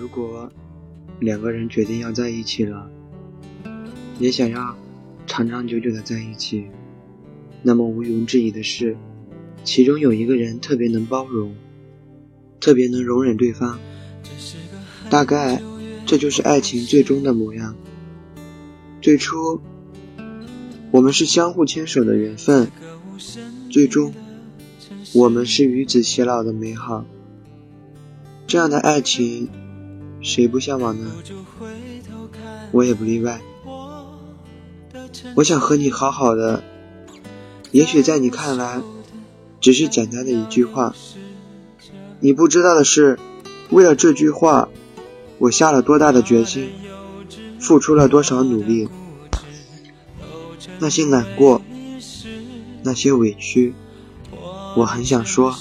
如果两个人决定要在一起了，也想要长长久久的在一起，那么毋庸置疑的是，其中有一个人特别能包容，特别能容忍对方。大概这就是爱情最终的模样。最初，我们是相互牵手的缘分，最终，我们是与子偕老的美好。这样的爱情，谁不向往呢？我也不例外。我想和你好好的，也许在你看来，只是简单的一句话。你不知道的是，为了这句话，我下了多大的决心。付出了多少努力？那些难过，那些委屈，我很想说。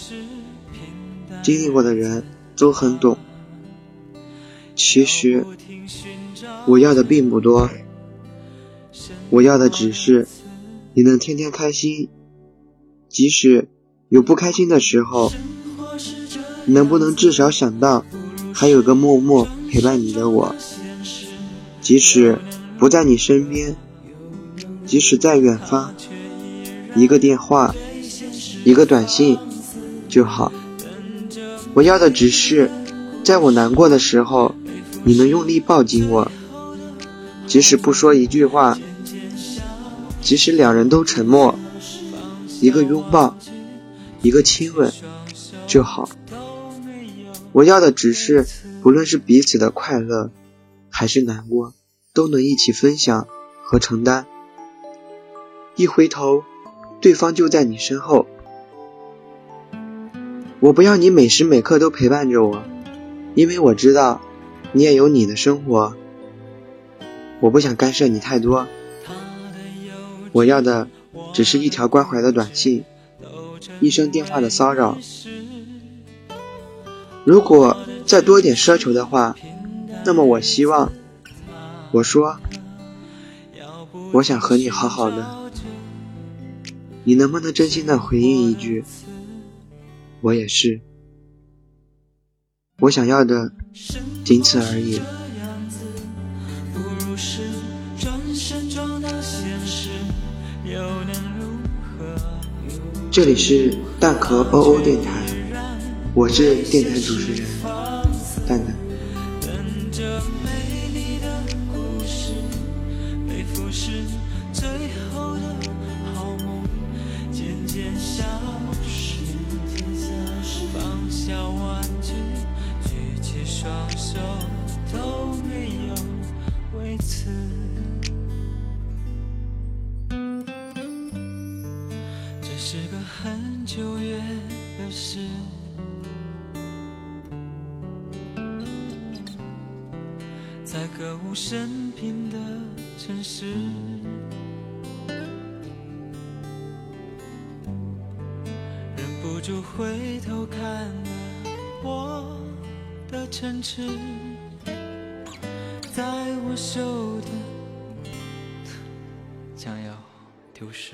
经历过的人都很懂。其实，我要的并不多，我要的只是你能天天开心，即使有不开心的时候，能不能至少想到还有个默默陪伴你的我？即使不在你身边，即使在远方，一个电话，一个短信就好。我要的只是，在我难过的时候，你能用力抱紧我。即使不说一句话，即使两人都沉默，一个拥抱，一个亲吻就好。我要的只是，不论是彼此的快乐，还是难过。都能一起分享和承担。一回头，对方就在你身后。我不要你每时每刻都陪伴着我，因为我知道你也有你的生活。我不想干涉你太多，我要的只是一条关怀的短信，一声电话的骚扰。如果再多一点奢求的话，那么我希望。我说，我想和你好好的，你能不能真心的回应一句？我也是，我想要的仅此而已。这里是蛋壳 OO 电台，我是电台主持人蛋蛋。这是个很久远的事，在歌舞升平的城市，忍不住回头看了我的城池，在我手的将要丢失。